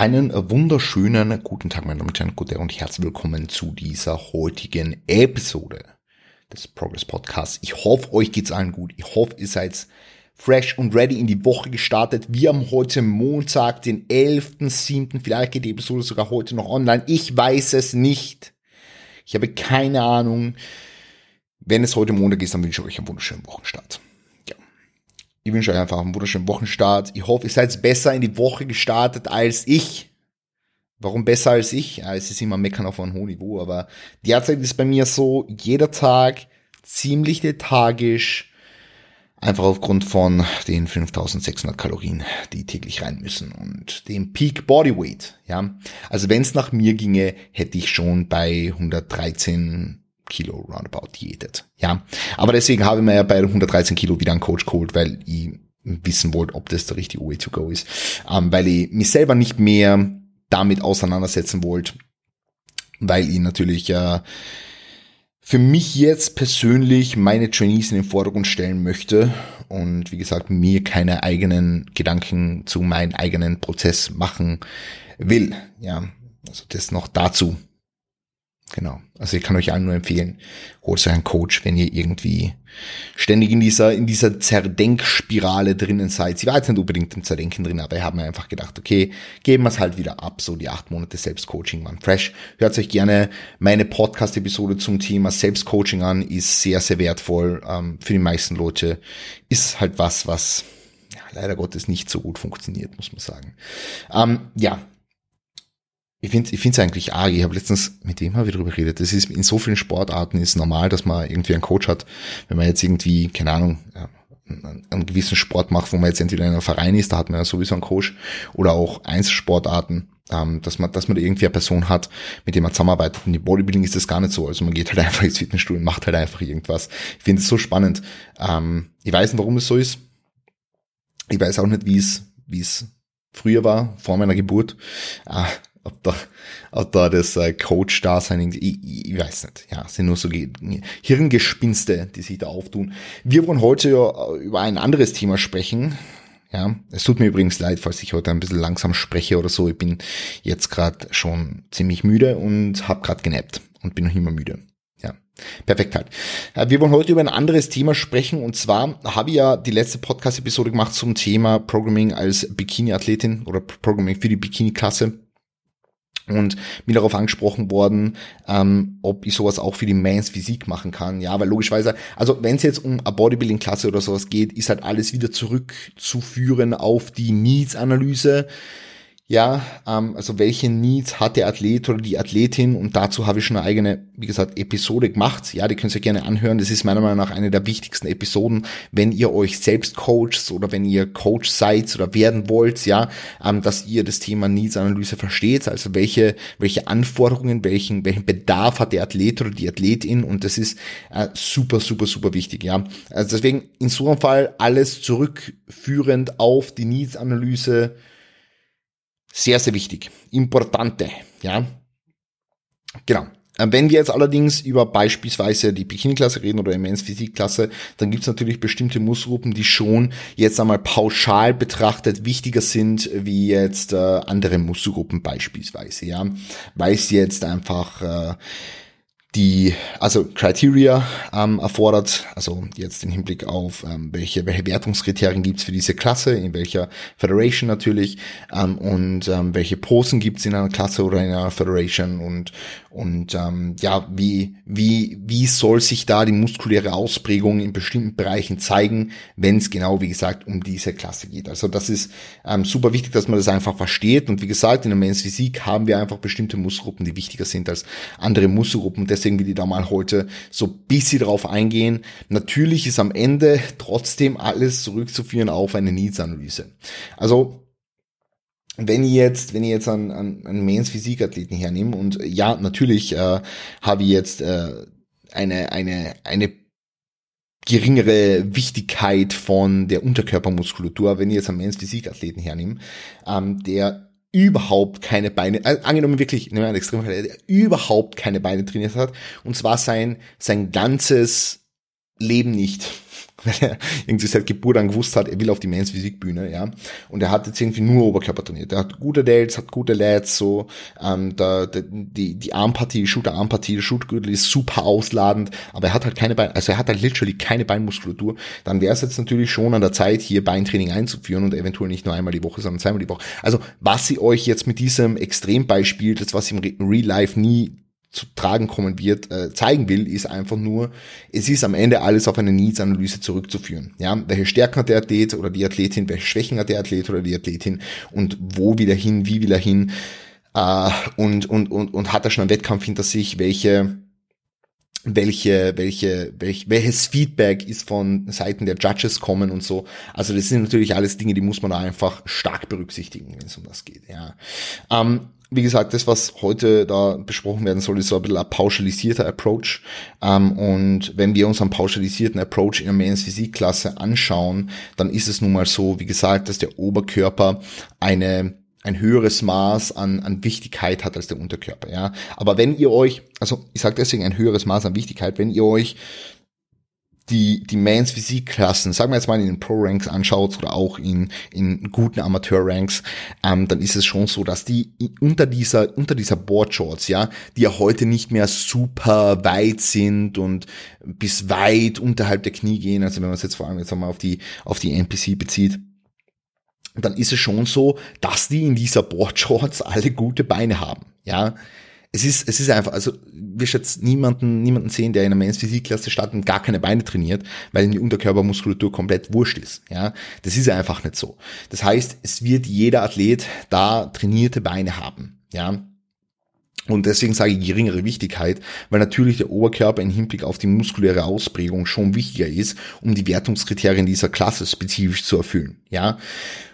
Einen wunderschönen guten Tag, meine Damen und Herren, gute und herzlich willkommen zu dieser heutigen Episode des Progress Podcasts. Ich hoffe, euch geht's allen gut. Ich hoffe, ihr seid fresh und ready in die Woche gestartet. Wir haben heute Montag, den 11.7. Vielleicht geht die Episode sogar heute noch online. Ich weiß es nicht. Ich habe keine Ahnung. Wenn es heute Montag ist, dann wünsche ich euch einen wunderschönen Wochenstart. Ich wünsche euch einfach einen wunderschönen Wochenstart. Ich hoffe, ihr seid besser in die Woche gestartet als ich. Warum besser als ich? Ja, es ist immer meckern auf einem hohen Niveau, aber derzeit ist bei mir so, jeder Tag ziemlich lethargisch, einfach aufgrund von den 5600 Kalorien, die täglich rein müssen und dem Peak Bodyweight, ja. Also wenn es nach mir ginge, hätte ich schon bei 113 Kilo roundabout diätet. Ja, aber deswegen habe ich mir ja bei 113 Kilo wieder einen Coach geholt, weil ich wissen wollte, ob das der richtige Way to go ist. Ähm, weil ich mich selber nicht mehr damit auseinandersetzen wollte, weil ich natürlich äh, für mich jetzt persönlich meine Trainees in den Vordergrund stellen möchte und wie gesagt mir keine eigenen Gedanken zu meinem eigenen Prozess machen will. Ja, also das noch dazu. Genau. Also ich kann euch allen nur empfehlen, holt euch einen Coach, wenn ihr irgendwie ständig in dieser, in dieser Zerdenkspirale drinnen seid. Sie war jetzt nicht unbedingt im Zerdenken drin, aber ich habe mir einfach gedacht, okay, geben wir es halt wieder ab, so die acht Monate Selbstcoaching waren fresh. Hört euch gerne meine Podcast-Episode zum Thema Selbstcoaching an, ist sehr, sehr wertvoll. Ähm, für die meisten Leute ist halt was, was ja, leider Gottes nicht so gut funktioniert, muss man sagen. Ähm, ja, ich finde ich finde es eigentlich arg. Ich habe letztens mit dem mal drüber geredet. Das ist in so vielen Sportarten ist normal, dass man irgendwie einen Coach hat. Wenn man jetzt irgendwie, keine Ahnung, einen gewissen Sport macht, wo man jetzt entweder in einem Verein ist, da hat man ja sowieso einen Coach, oder auch Einzelsportarten, ähm, dass man, dass man da irgendwie eine Person hat, mit dem man zusammenarbeitet. Und im Bodybuilding ist das gar nicht so. Also man geht halt einfach ins Fitnessstudio und macht halt einfach irgendwas. Ich finde es so spannend. Ähm, ich weiß nicht, warum es so ist. Ich weiß auch nicht, wie es, wie es früher war, vor meiner Geburt. Äh, ob da das äh, Coach-Dasein, ich, ich weiß nicht. Ja, sind nur so Hirngespinste, die sich da auftun. Wir wollen heute ja über ein anderes Thema sprechen. Ja, es tut mir übrigens leid, falls ich heute ein bisschen langsam spreche oder so. Ich bin jetzt gerade schon ziemlich müde und habe gerade genappt und bin noch immer müde. Ja, perfekt halt. Äh, wir wollen heute über ein anderes Thema sprechen und zwar habe ich ja die letzte Podcast-Episode gemacht zum Thema Programming als Bikini-Athletin oder Programming für die Bikini-Klasse und mir darauf angesprochen worden, ähm, ob ich sowas auch für die Mans Physik machen kann. Ja, weil logischerweise, also wenn es jetzt um eine Bodybuilding-Klasse oder sowas geht, ist halt alles wieder zurückzuführen auf die Needs-Analyse ja, ähm, also welche Needs hat der Athlet oder die Athletin und dazu habe ich schon eine eigene, wie gesagt, Episode gemacht. Ja, die könnt ihr gerne anhören. Das ist meiner Meinung nach eine der wichtigsten Episoden, wenn ihr euch selbst coacht oder wenn ihr Coach seid oder werden wollt, ja, ähm, dass ihr das Thema Needs-Analyse versteht, also welche, welche Anforderungen, welchen, welchen Bedarf hat der Athlet oder die Athletin und das ist äh, super, super, super wichtig, ja. Also deswegen in so einem Fall alles zurückführend auf die Needs-Analyse sehr, sehr wichtig. Importante, ja. Genau. Ähm, wenn wir jetzt allerdings über beispielsweise die Bikini-Klasse reden oder Immense Physik-Klasse, dann gibt es natürlich bestimmte Muskelgruppen, die schon jetzt einmal pauschal betrachtet wichtiger sind wie jetzt äh, andere Muskelgruppen beispielsweise, ja, weil es jetzt einfach äh, die also Criteria ähm, erfordert, also jetzt im Hinblick auf ähm, welche, welche Wertungskriterien gibt's für diese Klasse, in welcher Federation natürlich ähm, und ähm, welche Posen gibt's in einer Klasse oder in einer Federation und und ähm, ja, wie, wie, wie soll sich da die muskuläre Ausprägung in bestimmten Bereichen zeigen, wenn es genau, wie gesagt, um diese Klasse geht. Also das ist ähm, super wichtig, dass man das einfach versteht. Und wie gesagt, in der Men's Physik haben wir einfach bestimmte Muskelgruppen, die wichtiger sind als andere Muskelgruppen. Deswegen will ich da mal heute so bisschen drauf eingehen. Natürlich ist am Ende trotzdem alles zurückzuführen auf eine Needs-Analyse. Also wenn ich jetzt, wenn ich jetzt einen, einen, einen Mains Physikathleten hernehme und ja, natürlich äh, habe ich jetzt äh, eine, eine, eine geringere Wichtigkeit von der Unterkörpermuskulatur, wenn ich jetzt einen Mains Physikathleten hernehme, ähm, der überhaupt keine Beine, äh, angenommen wirklich, nehmen wir einen Extremfall, der überhaupt keine Beine trainiert hat, und zwar sein, sein ganzes Leben nicht weil er irgendwie seit Geburt an gewusst hat, er will auf die Men's Physikbühne, ja. Und er hat jetzt irgendwie nur Oberkörper trainiert. Er hat gute Delts, hat gute Lats, so, ähm, da, die, die Armpartie, Shooter-Armpartie, der Shootgürtel ist super ausladend, aber er hat halt keine Beine, also er hat halt literally keine Beinmuskulatur. Dann wäre es jetzt natürlich schon an der Zeit, hier Beintraining einzuführen und eventuell nicht nur einmal die Woche, sondern zweimal die Woche. Also, was sie euch jetzt mit diesem Extrembeispiel, das was im Real Life nie zu tragen kommen wird, äh, zeigen will, ist einfach nur, es ist am Ende alles auf eine Needs-Analyse zurückzuführen. Ja, welche Stärken hat der Athlet oder die Athletin, welche Schwächen hat der Athlet oder die Athletin und wo will er hin, wie will er hin äh, und, und, und, und hat er schon einen Wettkampf hinter sich, welche welche, welche, welch, welches Feedback ist von Seiten der Judges kommen und so. Also das sind natürlich alles Dinge, die muss man da einfach stark berücksichtigen, wenn es um das geht. Ja. Ähm, wie gesagt, das, was heute da besprochen werden soll, ist so ein bisschen ein pauschalisierter Approach. Ähm, und wenn wir uns einen pauschalisierten Approach in der Men's Physik-Klasse anschauen, dann ist es nun mal so, wie gesagt, dass der Oberkörper eine ein höheres Maß an, an Wichtigkeit hat als der Unterkörper, ja. Aber wenn ihr euch, also ich sage deswegen ein höheres Maß an Wichtigkeit, wenn ihr euch die, die Mans Physikklassen, sagen wir jetzt mal in den Pro-Ranks anschaut oder auch in, in guten Amateur-Ranks, ähm, dann ist es schon so, dass die unter dieser, unter dieser Board-Shorts, ja, die ja heute nicht mehr super weit sind und bis weit unterhalb der Knie gehen, also wenn man es jetzt vor allem jetzt einmal auf die, auf die NPC bezieht, dann ist es schon so, dass die in dieser Board-Shorts alle gute Beine haben, ja es ist, es ist einfach, also wirst jetzt niemanden, niemanden sehen, der in einer Men's Physikklasse startet und gar keine Beine trainiert, weil die Unterkörpermuskulatur komplett wurscht ist. Ja, das ist einfach nicht so. Das heißt, es wird jeder Athlet da trainierte Beine haben. Ja, und deswegen sage ich geringere Wichtigkeit, weil natürlich der Oberkörper im Hinblick auf die muskuläre Ausprägung schon wichtiger ist, um die Wertungskriterien dieser Klasse spezifisch zu erfüllen. Ja.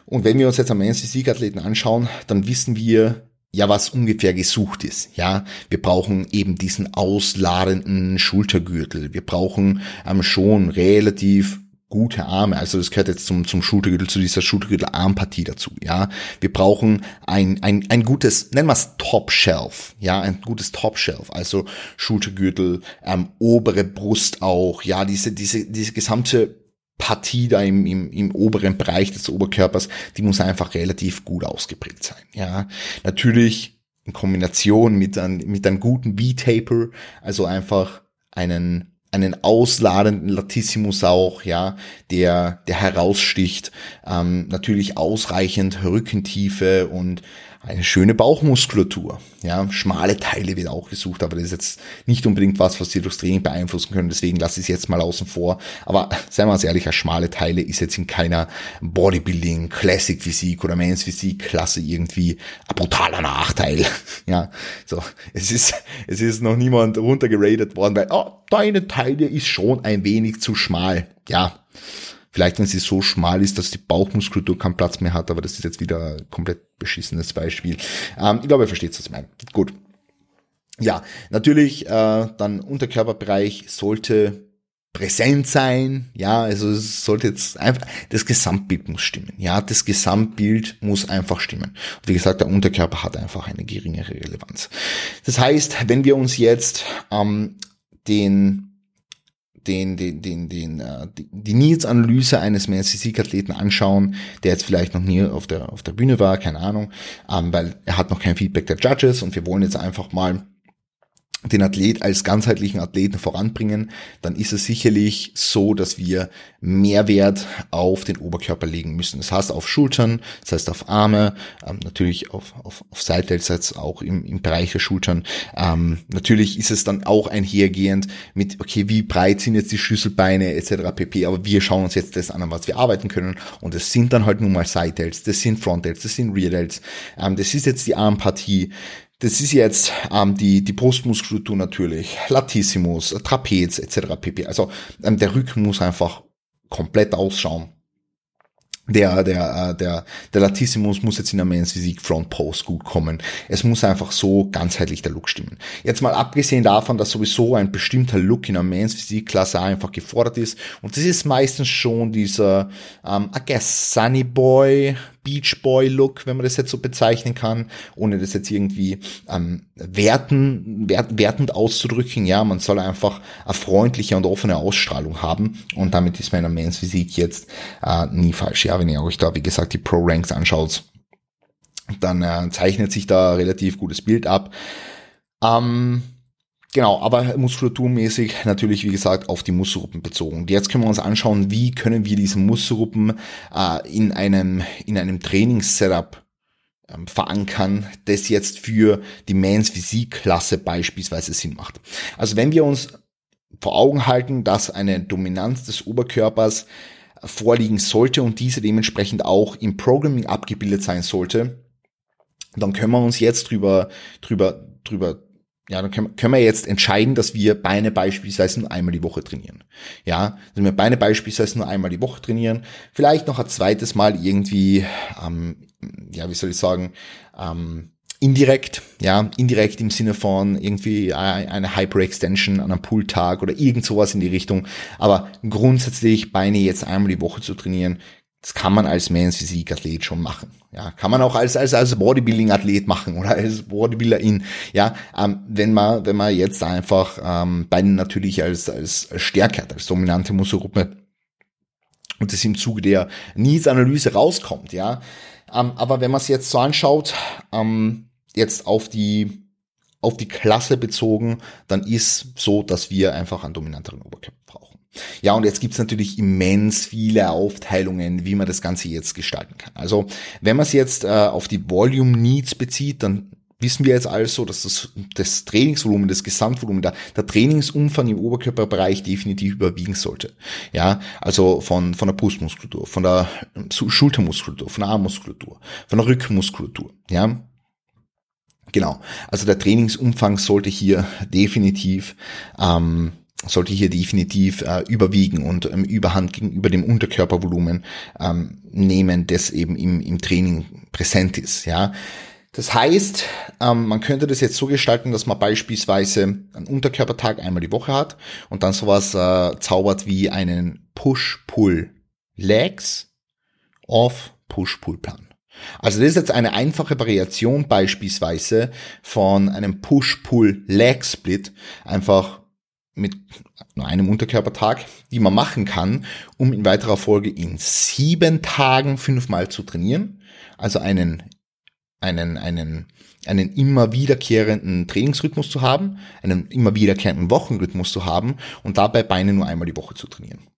Und wenn wir uns jetzt am Men's Physik-Athleten anschauen, dann wissen wir, ja, was ungefähr gesucht ist. Ja, wir brauchen eben diesen ausladenden Schultergürtel. Wir brauchen ähm, schon relativ gute Arme. Also das gehört jetzt zum, zum Schultergürtel, zu dieser Schultergürtel-Armpartie dazu. Ja, wir brauchen ein, ein, ein gutes, nennen wir es Top-Shelf. Ja, ein gutes Top-Shelf. Also Schultergürtel, ähm, obere Brust auch. Ja, diese, diese, diese gesamte Partie da im, im, im oberen Bereich des Oberkörpers, die muss einfach relativ gut ausgeprägt sein. Ja, natürlich in Kombination mit einem, mit einem guten V-Taper, also einfach einen einen ausladenden Latissimus auch, ja, der, der heraussticht, ähm, natürlich ausreichend Rückentiefe und eine schöne Bauchmuskulatur. Ja, schmale Teile wird auch gesucht, aber das ist jetzt nicht unbedingt was, was Sie durchs Training beeinflussen können. Deswegen lasse ich es jetzt mal außen vor. Aber seien wir uns ehrlich, schmale Teile ist jetzt in keiner Bodybuilding, Classic Physik oder Men's Physik Klasse irgendwie ein brutaler Nachteil. Ja, so. Es ist, es ist noch niemand runtergeradet worden, weil, oh, deine Teile ist schon ein wenig zu schmal. Ja, Vielleicht, wenn sie so schmal ist, dass die Bauchmuskulatur keinen Platz mehr hat, aber das ist jetzt wieder ein komplett beschissenes Beispiel. Ähm, ich glaube, ihr versteht, was ich meine. Gut. Ja, natürlich, äh, dann Unterkörperbereich sollte präsent sein, ja, also es sollte jetzt einfach, das Gesamtbild muss stimmen, ja, das Gesamtbild muss einfach stimmen. Und wie gesagt, der Unterkörper hat einfach eine geringere Relevanz. Das heißt, wenn wir uns jetzt ähm, den den, den, den, den, äh, die Needs-Analyse eines Physik-Athleten anschauen, der jetzt vielleicht noch nie auf der, auf der Bühne war, keine Ahnung, ähm, weil er hat noch kein Feedback der Judges und wir wollen jetzt einfach mal den Athlet als ganzheitlichen Athleten voranbringen, dann ist es sicherlich so, dass wir Mehrwert auf den Oberkörper legen müssen. Das heißt auf Schultern, das heißt auf Arme, ähm, natürlich auf, auf, auf Seitwärts auch im, im Bereich der Schultern. Ähm, natürlich ist es dann auch einhergehend mit, okay, wie breit sind jetzt die Schlüsselbeine etc. pp. Aber wir schauen uns jetzt das an, an was wir arbeiten können. Und es sind dann halt nun mal Side-Delts, das sind Front-Delts, das sind Rear-Delts. Ähm, das ist jetzt die Armpartie. Das ist jetzt ähm, die, die Brustmuskulatur natürlich, Latissimus, Trapez etc. pp. Also ähm, der Rücken muss einfach komplett ausschauen. Der, der, äh, der, der Latissimus muss jetzt in der Men's Physik Front Post gut kommen. Es muss einfach so ganzheitlich der Look stimmen. Jetzt mal abgesehen davon, dass sowieso ein bestimmter Look in der Men's Physik Klasse einfach gefordert ist. Und das ist meistens schon dieser, ähm, I guess, Sunny Boy Beach Boy Look, wenn man das jetzt so bezeichnen kann, ohne das jetzt irgendwie ähm, werten, wert, wertend auszudrücken. Ja, man soll einfach eine freundliche und offene Ausstrahlung haben und damit ist meiner Mans Physik jetzt äh, nie falsch. Ja, wenn ihr euch da, wie gesagt, die Pro Ranks anschaut, dann äh, zeichnet sich da relativ gutes Bild ab. Ähm, Genau, aber muskulaturmäßig natürlich, wie gesagt, auf die Muskelgruppen bezogen. Jetzt können wir uns anschauen, wie können wir diese Muskelgruppen äh, in einem, in einem Trainingssetup ähm, verankern, das jetzt für die Mans Physikklasse beispielsweise Sinn macht. Also wenn wir uns vor Augen halten, dass eine Dominanz des Oberkörpers vorliegen sollte und diese dementsprechend auch im Programming abgebildet sein sollte, dann können wir uns jetzt drüber, drüber, drüber ja, dann können, wir jetzt entscheiden, dass wir Beine beispielsweise nur einmal die Woche trainieren. Ja, dass wir Beine beispielsweise nur einmal die Woche trainieren. Vielleicht noch ein zweites Mal irgendwie, ähm, ja, wie soll ich sagen, ähm, indirekt, ja, indirekt im Sinne von irgendwie eine Hyperextension an einem Pooltag oder irgend sowas in die Richtung. Aber grundsätzlich Beine jetzt einmal die Woche zu trainieren, das kann man als Men's Physik Athlet schon machen. Ja, kann man auch als als als Bodybuilding Athlet machen oder als Bodybuilderin. Ja, ähm, wenn man wenn man jetzt einfach ähm, Beine natürlich als als Stärke hat, als dominante Muskelgruppe und das im Zuge der Needs Analyse rauskommt. Ja, ähm, aber wenn man es jetzt so anschaut, ähm, jetzt auf die auf die Klasse bezogen, dann ist so, dass wir einfach einen dominanteren Oberkörper. Ja, und jetzt gibt's natürlich immens viele Aufteilungen, wie man das Ganze jetzt gestalten kann. Also wenn man es jetzt äh, auf die Volume Needs bezieht, dann wissen wir jetzt also, dass das, das Trainingsvolumen, das Gesamtvolumen, der, der Trainingsumfang im Oberkörperbereich definitiv überwiegen sollte. Ja, also von, von der Brustmuskulatur, von der Schultermuskulatur, von der Armmuskulatur, von der Rückenmuskulatur. Ja, genau. Also der Trainingsumfang sollte hier definitiv ähm, sollte hier definitiv äh, überwiegen und ähm, Überhand gegenüber dem Unterkörpervolumen ähm, nehmen, das eben im, im Training präsent ist. Ja, das heißt, ähm, man könnte das jetzt so gestalten, dass man beispielsweise einen Unterkörpertag einmal die Woche hat und dann sowas äh, zaubert wie einen Push-Pull-Legs off Push-Pull-Plan. Also das ist jetzt eine einfache Variation beispielsweise von einem Push-Pull-Leg-Split, einfach mit nur einem Unterkörpertag, die man machen kann, um in weiterer Folge in sieben Tagen fünfmal zu trainieren. Also einen, einen, einen, einen immer wiederkehrenden Trainingsrhythmus zu haben, einen immer wiederkehrenden Wochenrhythmus zu haben und dabei Beine nur einmal die Woche zu trainieren.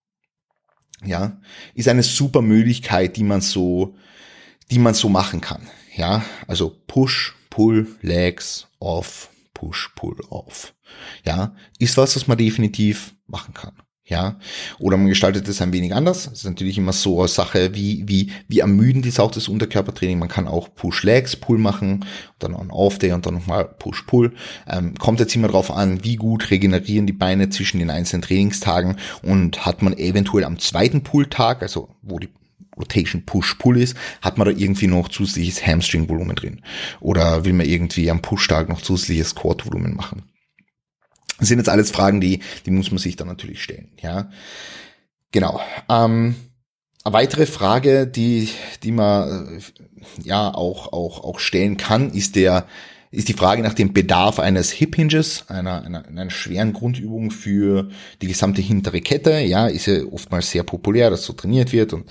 Ja, ist eine super Möglichkeit, die man so, die man so machen kann. Ja, also Push, Pull, Legs, Off, Push, Pull, Off. Ja, ist was, was man definitiv machen kann. Ja, oder man gestaltet es ein wenig anders. Das ist natürlich immer so eine Sache, wie, wie, wie ermüdend ist auch das Unterkörpertraining. Man kann auch Push-Legs, Pull machen, dann on Off-Day und dann nochmal Push-Pull. Ähm, kommt jetzt immer darauf an, wie gut regenerieren die Beine zwischen den einzelnen Trainingstagen und hat man eventuell am zweiten Pull-Tag, also wo die Rotation Push-Pull ist, hat man da irgendwie noch zusätzliches Hamstring-Volumen drin? Oder will man irgendwie am Push-Tag noch zusätzliches Quad-Volumen machen? Das sind jetzt alles Fragen, die, die muss man sich dann natürlich stellen, ja. Genau. Ähm, eine weitere Frage, die, die man, äh, ja, auch, auch, auch stellen kann, ist der, ist die Frage nach dem Bedarf eines Hip Hinges, einer, einer, einer schweren Grundübung für die gesamte hintere Kette. Ja, ist ja oftmals sehr populär, dass so trainiert wird und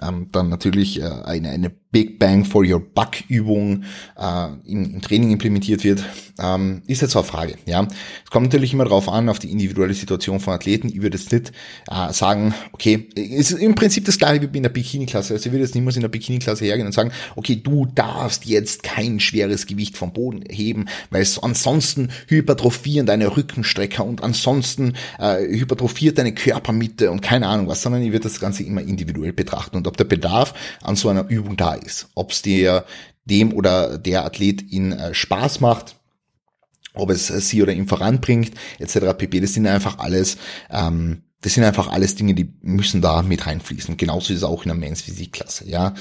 ähm, dann natürlich äh, eine, eine Big Bang for Your Buck Übung äh, im, im Training implementiert wird, ähm, ist jetzt so eine Frage. Ja, es kommt natürlich immer darauf an, auf die individuelle Situation von Athleten. Ich würde jetzt nicht äh, sagen, okay, es ist im Prinzip das gleiche wie in der Bikini-Klasse. Also ich würde jetzt niemals in der Bikini-Klasse hergehen und sagen, okay, du darfst jetzt kein schweres Gewicht vom Boden heben, weil ansonsten hypertrophieren deine Rückenstrecker und ansonsten äh, hypertrophiert deine Körpermitte und keine Ahnung was, sondern ich würde das Ganze immer individuell betrachten und ob der Bedarf an so einer Übung da ist. Ob es dir dem oder der Athletin äh, Spaß macht, ob es äh, sie oder ihn voranbringt, etc. pp. Das sind einfach alles, ähm, das sind einfach alles Dinge, die müssen da mit reinfließen. Genauso ist es auch in der Men's Physikklasse, ja.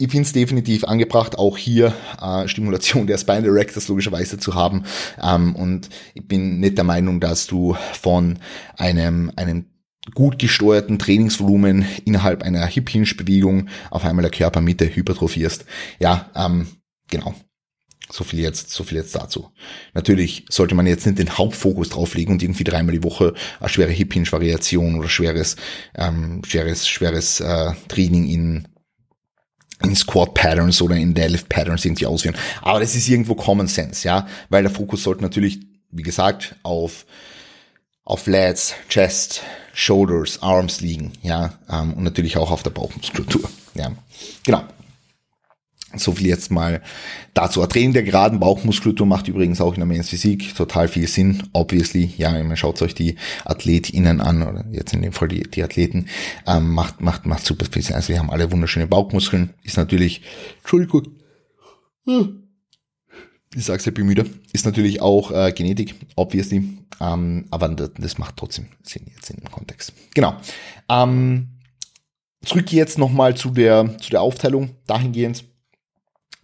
Ich finde es definitiv angebracht, auch hier äh, Stimulation der Spinal Erectors logischerweise zu haben. Ähm, und ich bin nicht der Meinung, dass du von einem, einem gut gesteuerten Trainingsvolumen innerhalb einer Hip-Hinge-Bewegung auf einmal der Körpermitte hypertrophierst. Ja, ähm, genau. So viel jetzt, so viel jetzt dazu. Natürlich sollte man jetzt nicht den Hauptfokus drauflegen und irgendwie dreimal die Woche eine schwere Hip Hinge Variation oder schweres, ähm, schweres, schweres äh, Training in in Squat Patterns oder in Deadlift Patterns irgendwie ausführen. Aber das ist irgendwo Common Sense, ja, weil der Fokus sollte natürlich, wie gesagt, auf auf Lats, Chest, Shoulders, Arms liegen, ja, ähm, und natürlich auch auf der Bauchmuskulatur, ja, genau. So viel jetzt mal dazu. Ein Training der geraden Bauchmuskulatur macht übrigens auch in der Men's Physik total viel Sinn, obviously. Ja, man schaut euch die AthletInnen an, oder jetzt in dem Fall die, die Athleten, ähm, macht, macht, macht super viel Sinn. Also, wir haben alle wunderschöne Bauchmuskeln. Ist natürlich, Entschuldigung, ich sag's ja, bin ist natürlich auch äh, Genetik, obviously, ähm, aber das, macht trotzdem Sinn jetzt in dem Kontext. Genau. Ähm, zurück jetzt nochmal zu der, zu der Aufteilung dahingehend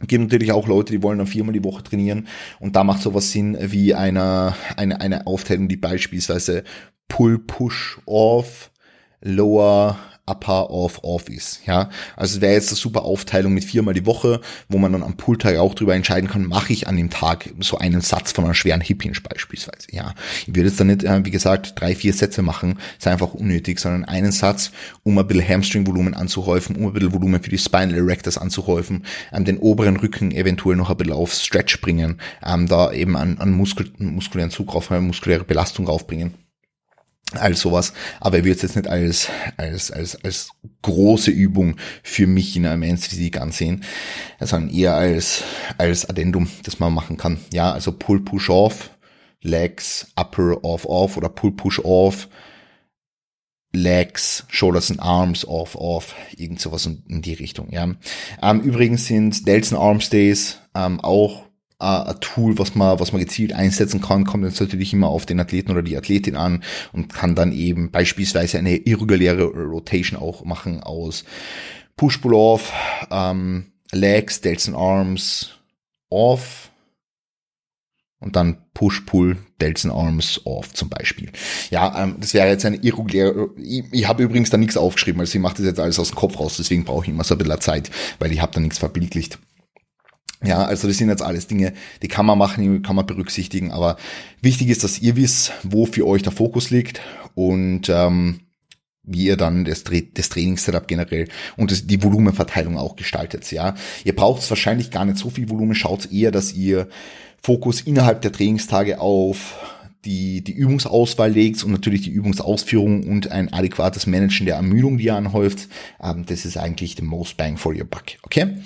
gibt natürlich auch Leute, die wollen dann viermal die Woche trainieren und da macht sowas Sinn wie eine, eine, eine Aufteilung, die beispielsweise Pull, Push, Off, Lower, Upper Off Off ist. Ja, also es wäre jetzt eine super Aufteilung mit viermal die Woche, wo man dann am Pooltag auch darüber entscheiden kann, mache ich an dem Tag so einen Satz von einer schweren Hip Hinge beispielsweise. Ja, ich würde jetzt dann nicht, äh, wie gesagt, drei, vier Sätze machen, ist einfach unnötig, sondern einen Satz, um ein bisschen Hamstring-Volumen anzuhäufen, um ein bisschen Volumen für die Spinal Erectors anzuhäufen, ähm, den oberen Rücken eventuell noch ein bisschen auf Stretch bringen, ähm, da eben an, an muskulären Zug rauf, muskuläre Belastung raufbringen all sowas. Aber er wird es jetzt nicht als, als, als, als große Übung für mich in einem Physik ansehen, sondern eher als, als Addendum, das man machen kann. Ja, also Pull, Push, Off, Legs, Upper, Off, Off oder Pull, Push, Off, Legs, Shoulders and Arms, Off, Off, irgend sowas in, die Richtung, ja. Ähm, übrigens sind Delts and Arm Stays ähm, auch ein Tool, was man, was man gezielt einsetzen kann, kommt jetzt natürlich immer auf den Athleten oder die Athletin an und kann dann eben beispielsweise eine irreguläre Rotation auch machen aus Push-Pull-Off, ähm, Legs, Delts and Arms, Off und dann Push-Pull, Delts and Arms Off zum Beispiel. Ja, ähm, das wäre jetzt eine irreguläre, ich, ich habe übrigens da nichts aufgeschrieben, also ich mache das jetzt alles aus dem Kopf raus, deswegen brauche ich immer so ein bisschen Zeit, weil ich habe da nichts verbildlicht. Ja, also das sind jetzt alles Dinge, die kann man machen, die kann man berücksichtigen, aber wichtig ist, dass ihr wisst, wo für euch der Fokus liegt und ähm, wie ihr dann das, das Trainingssetup generell und das, die Volumenverteilung auch gestaltet. Ja, ihr braucht wahrscheinlich gar nicht so viel Volumen, schaut eher, dass ihr Fokus innerhalb der Trainingstage auf die, die Übungsauswahl legt und natürlich die Übungsausführung und ein adäquates Managen der Ermüdung, die ihr anhäuft. Ähm, das ist eigentlich the most bang for your buck. Okay?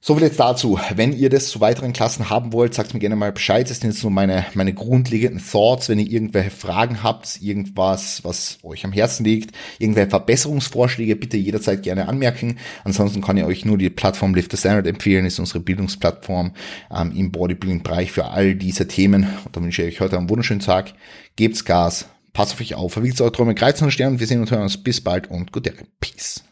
So viel jetzt dazu. Wenn ihr das zu weiteren Klassen haben wollt, sagt mir gerne mal Bescheid. Das sind jetzt nur meine, meine grundlegenden Thoughts. Wenn ihr irgendwelche Fragen habt, irgendwas, was euch am Herzen liegt, irgendwelche Verbesserungsvorschläge, bitte jederzeit gerne anmerken. Ansonsten kann ich euch nur die Plattform Lift the Standard empfehlen. Das ist unsere Bildungsplattform ähm, im Bodybuilding-Bereich für all diese Themen. Und dann wünsche ich euch heute einen wunderschönen Tag. Gebt's Gas. Passt auf euch auf. Verwiegt eure Träume, Kreuz und Sterne. Wir sehen und hören uns. Bis bald und gute Peace.